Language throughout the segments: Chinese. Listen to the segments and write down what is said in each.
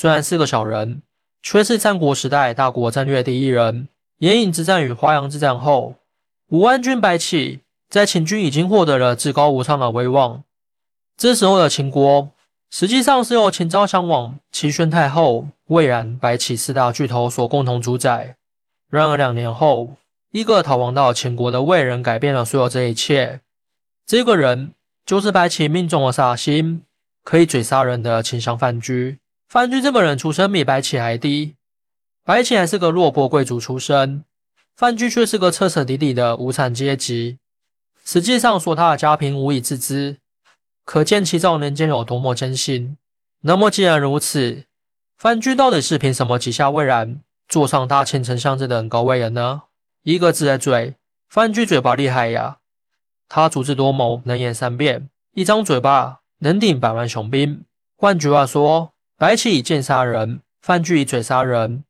虽然是个小人，却是战国时代大国战略第一人。眼影之战与华阳之战后，武安君白起在秦军已经获得了至高无上的威望。这时候的秦国，实际上是由秦昭襄王、齐宣太后、魏冉、白起四大巨头所共同主宰。然而两年后，一个逃亡到秦国的魏人改变了所有这一切。这个人就是白起命中了煞星，可以嘴杀人的秦襄范雎。范雎这个人出身比白起还低，白起还是个落魄贵族出身，范雎却是个彻彻底底的无产阶级。实际上说他的家贫无以自知，可见其早年间有多么艰辛。那么既然如此，范雎到底是凭什么几下魏然坐上大秦丞相这等高位人呢？一个字的嘴，范雎嘴巴厉害呀！他足智多谋，能言善辩，一张嘴巴能顶百万雄兵。换句话说，白起以剑杀人，范雎以嘴杀人。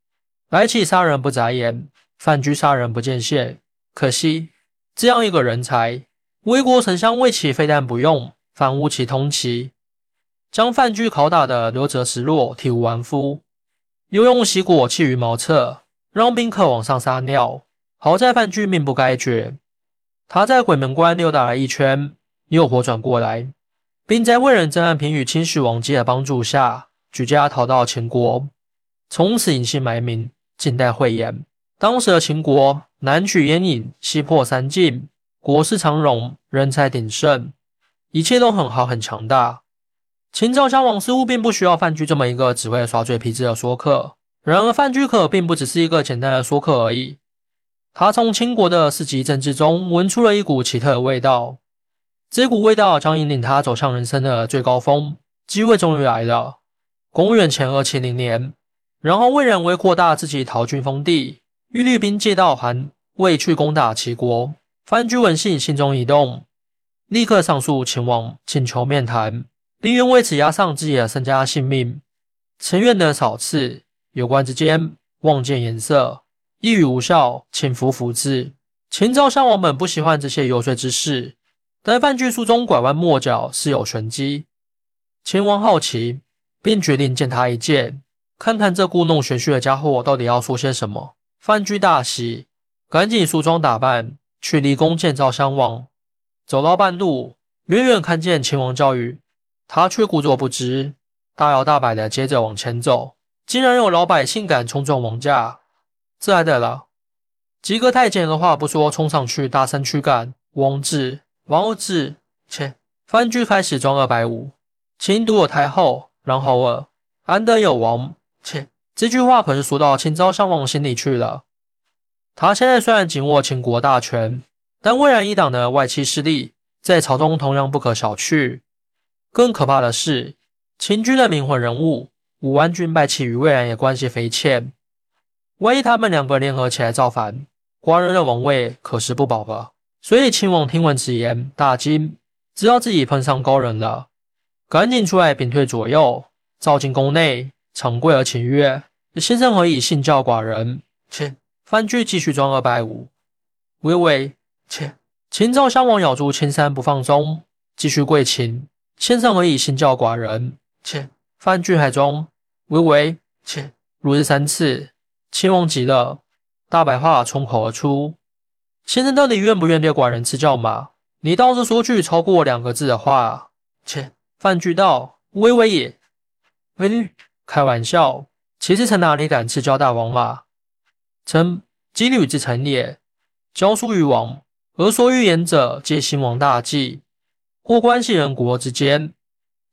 白起杀人不眨眼，范雎杀人不见血。可惜，这样一个人才，魏国丞相魏起非但不用，反误其通齐，将范雎拷打得流折石落，体无完肤，又用袭果弃于茅厕，让宾客往上撒尿。好在范雎命不该绝。他在鬼门关溜达了一圈，又活转过来，并在魏人曾安平与清许王姬的帮助下，举家逃到秦国，从此隐姓埋名，近代讳言。当时的秦国南取燕尹，西破三晋，国势昌荣，人才鼎盛，一切都很好，很强大。秦昭襄王似乎并不需要范雎这么一个只会耍嘴皮子的说客。然而，范雎可并不只是一个简单的说客而已。他从秦国的四级政治中闻出了一股奇特的味道，这股味道将引领他走向人生的最高峰。机会终于来了。公元前二七零年，然后魏冉为扩大自己陶军封地，欲率兵借道韩魏去攻打齐国。范雎闻信，心中一动，立刻上诉秦王，请求面谈，宁愿为此押上自己的身家性命。臣愿的少次，有关之间，望见颜色。一语无效，请服服之。秦昭襄王本不喜欢这些游说之事，但范雎书中拐弯抹角，是有玄机。秦王好奇，便决定见他一见，看看这故弄玄虚的家伙到底要说些什么。范雎大喜，赶紧梳妆打扮，去离宫见赵襄王。走到半路，远远看见秦王叫语，他却故作不知，大摇大摆的接着往前走，竟然有老百姓敢冲撞王驾。这还得了？几个太监二话不说冲上去，大声驱赶王志、王志。切！范雎开始装二百五，秦独有太后，然后二，安得有王？切！这句话可是说到秦昭襄王心里去了。他现在虽然紧握秦国大权，但魏然一党的外戚势力在朝中同样不可小觑。更可怕的是，秦军的灵魂人物武安君败起与魏然也关系匪浅。万一他们两个联合起来造反，寡人的王位可是不保了。所以秦王听闻此言，大惊，知道自己碰上高人了，赶紧出来屏退左右，召进宫内，长跪而请曰：“先生何以信教寡人？”切，范雎继续装二百五，微微切。秦昭襄王咬住青山不放松，继续跪请：“先生何以信教寡人？”切，范雎还装微微切，如是三次。秦王急了，大白话冲口而出：“先生到底愿不愿对寡人赐教嘛？你倒是说句超过两个字的话。”切，范雎道：“微微也，微开玩笑。其实臣哪里敢赐教大王嘛？臣羁旅之臣也，教书于王，而说预言者皆兴亡大计，或关系人国之间。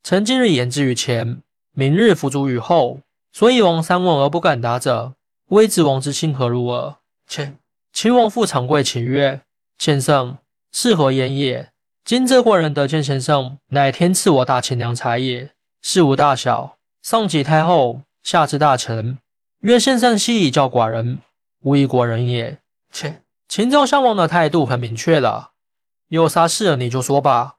臣今日言之于前，明日付诸于后，所以王三问而不敢答者。”微子王之心何如耳？且秦王复长跪请曰：“先生是何言也？今这寡人得见先生，乃天赐我大秦良才也。事无大小，上及太后，下至大臣，曰先生悉以教寡人，无一国人也。”切秦昭襄王的态度很明确了，有啥事你就说吧，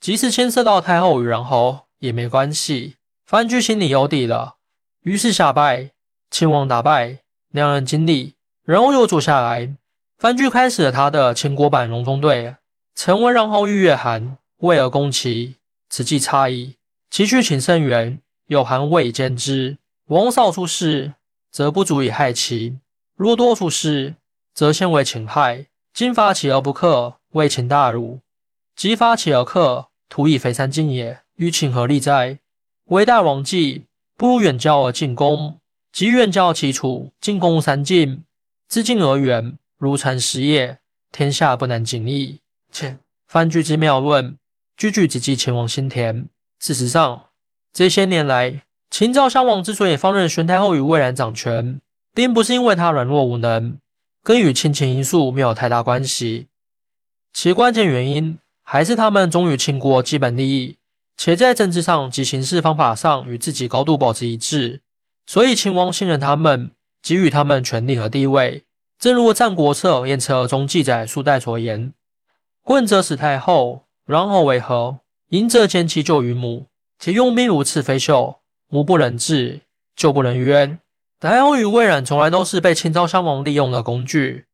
即使牵涉到太后与人侯也没关系。范雎心里有底了，于是下拜。秦王打败，两人经历，然后又坐下来。范雎开始了他的秦国版隆中对。臣闻然后欲月寒，为而攻齐，此计差矣。其去请圣元，有韩魏兼之，王少出事，则不足以害其；若多出事，则先为秦害。今发起而不克，为秦大辱；即发起而克，徒以肥三进也。与秦何利哉？为大王计，不如远交而近攻。即远交其楚，近攻三晋，自近而远，如蚕食也。天下不难尽矣。且范雎之妙论，句句直击秦王心田。事实上，这些年来，秦昭襄王之所以放任宣太后与魏冉掌权，并不是因为他软弱无能，跟与亲情因素没有太大关系。其关键原因还是他们忠于秦国基本利益，且在政治上及行事方法上与自己高度保持一致。所以秦王信任他们，给予他们权力和地位。正如《战国策·燕策》中记载数代所言：“问则使太后，然后为何？迎则兼其救于母。其用兵如刺飞秀，母不忍治，救不能冤。太后与魏冉从来都是被秦昭襄王利用的工具，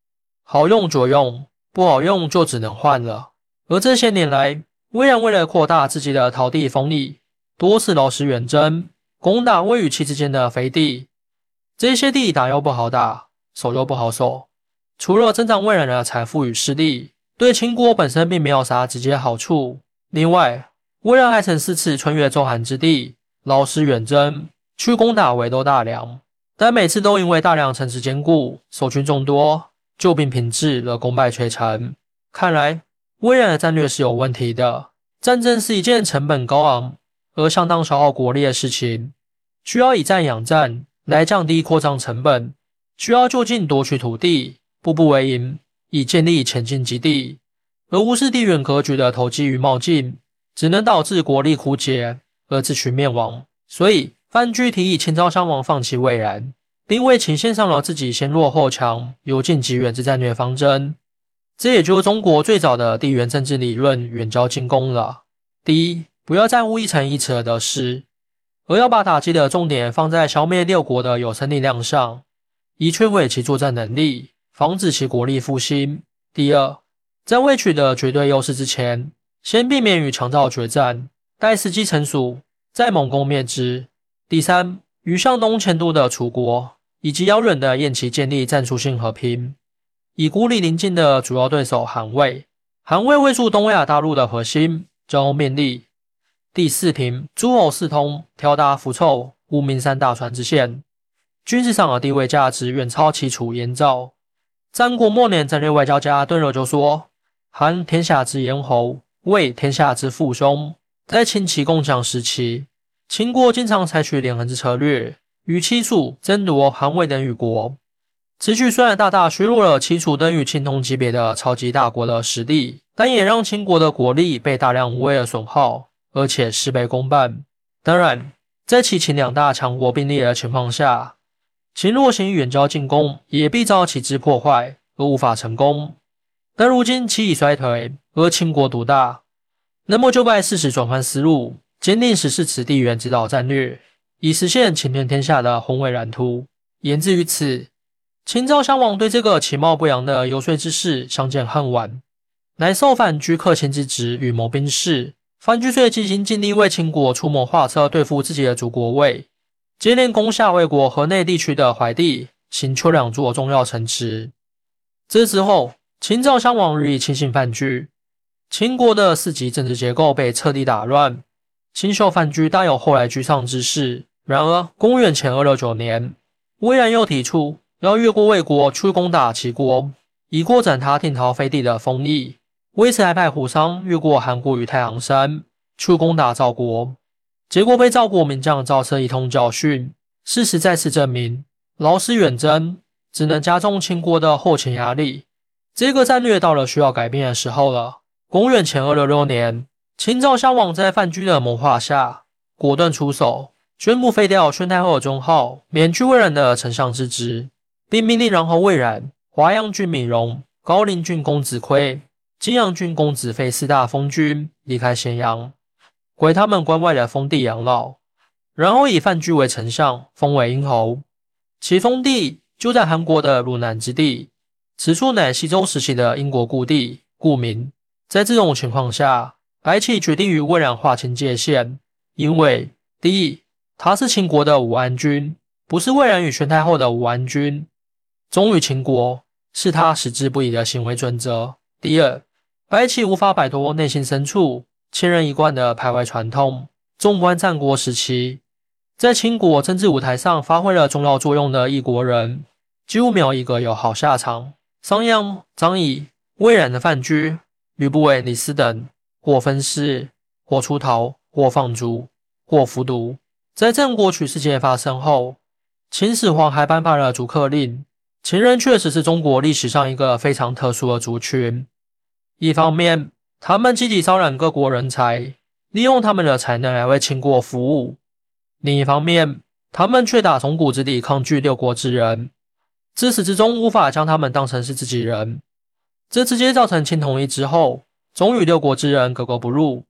好用就用，不好用就只能换了。而这些年来，魏冉为了扩大自己的陶地封邑，多次劳师远征。”攻打魏与齐之间的肥地，这些地打又不好打，守又不好守。除了增长魏冉的财富与势力，对秦国本身并没有啥直接好处。另外，魏冉还曾四次穿越周韩之地，劳师远征去攻打围都大梁，但每次都因为大梁城池坚固，守军众多，救兵品质而功败垂成。看来魏冉的战略是有问题的。战争是一件成本高昂。而相当消耗国力的事情，需要以战养战来降低扩张成本，需要就近夺取土地，步步为营，以建立前进基地，而无视地缘格局的投机与冒进，只能导致国力枯竭而自取灭亡。所以，范雎提议秦昭襄王放弃魏然，并为秦献上了自己先弱后强、由近及远之战略方针。这也就是中国最早的地缘政治理论——远交近攻了。第一。不要在乎一城一池的失，而要把打击的重点放在消灭六国的有生力量上，以摧毁其作战能力，防止其国力复兴。第二，在未取得绝对优势之前，先避免与强赵决战，待时机成熟再猛攻灭之。第三，与向东迁都的楚国以及遥远的燕齐建立战术性和平，以孤立邻近的主要对手韩魏。韩魏位处东亚大陆的核心，交通便利。第四庭，诸侯四通，条达浮凑，无名三大船之线，军事上的地位价值远超齐楚燕赵。战国末年，战略外交家顿热就说：“韩天下之咽喉，魏天下之父兄。”在秦齐共享时期，秦国经常采取连横之策略，与齐楚争夺韩魏等与国。此举虽然大大削弱了齐楚等与秦同级别的超级大国的实力，但也让秦国的国力被大量无谓的损耗。而且事倍功半。当然，在齐秦两大强国并列的情况下，秦若行远交近攻，也必遭其之破坏而无法成功。但如今其已衰退，而秦国独大，那么就该适时转换思路，坚定实施此地缘指导战略，以实现秦天天下的宏伟蓝图。言之于此，秦昭襄王对这个其貌不扬的游说之士相见恨晚，乃受范雎克卿之职，与谋兵事。范雎遂进行尽力为秦国出谋划策，对付自己的祖国魏，接连攻下魏国河内地区的怀地、秦丘两座重要城池。这之后，秦赵襄王日益亲信范雎，秦国的四级政治结构被彻底打乱。秦秀范雎大有后来居上之势。然而，公元前二六九年，魏冉又提出要越过魏国去攻打齐国，以扩展他定陶飞地的封邑。魏此还派虎商越过韩国与太行山去攻打赵国，结果被赵国名将赵奢一通教训。事实再次证明，劳师远征只能加重秦国的后勤压力。这个战略到了需要改变的时候了。公元前二六六年，秦昭襄王在范雎的谋划下，果断出手，宣布废掉宣太后的尊号，免去魏冉的丞相之职，并命令然后魏冉、华阳郡闵荣、高陵郡公子亏。泾阳郡公子费四大封君离开咸阳，回他们关外的封地养老，然后以范雎为丞相，封为殷侯。其封地就在韩国的汝南之地，此处乃西周时期的英国故地，故名。在这种情况下，白起决定与魏冉划清界限，因为第一，他是秦国的武安君，不是魏冉与宣太后的武安君忠于秦国，是他矢志不移的行为准则。第二，白起无法摆脱内心深处千人一贯的排外传统。纵观战国时期，在秦国政治舞台上发挥了重要作用的一国人，几乎没有一个有好下场。商鞅、张仪、魏冉的范雎、吕不韦、李斯等，或分尸，或出逃，或放逐，或服毒。在战国取事件发生后，秦始皇还颁发了逐客令。秦人确实是中国历史上一个非常特殊的族群。一方面，他们积极招揽各国人才，利用他们的才能来为秦国服务；另一方面，他们却打从骨子里抗拒六国之人。自始至终无法将他们当成是自己人，这直接造成秦统一之后，总与六国之人格格不入。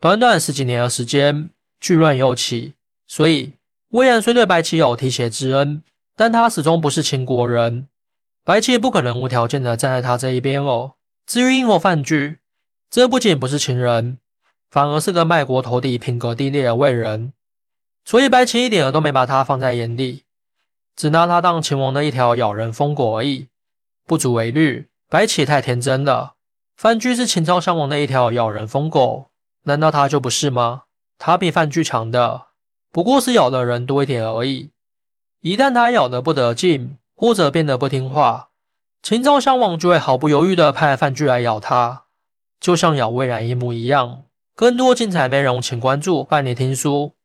短短十几年的时间，巨乱又起。所以，魏然虽对白起有提携之恩，但他始终不是秦国人，白起不可能无条件的站在他这一边哦。至于殷侯范雎，这不仅不是情人，反而是个卖国投地、品格低劣的魏人，所以白起一点都没把他放在眼里。只拿他当秦王的一条咬人疯狗而已，不足为虑。白起太天真了。范雎是秦昭襄王的一条咬人疯狗，难道他就不是吗？他比范雎强的，不过是咬的人多一点而已。一旦他咬得不得劲，或者变得不听话，秦昭襄王就会毫不犹豫地派范雎来咬他，就像咬魏然一模一样。更多精彩内容，请关注伴你听书。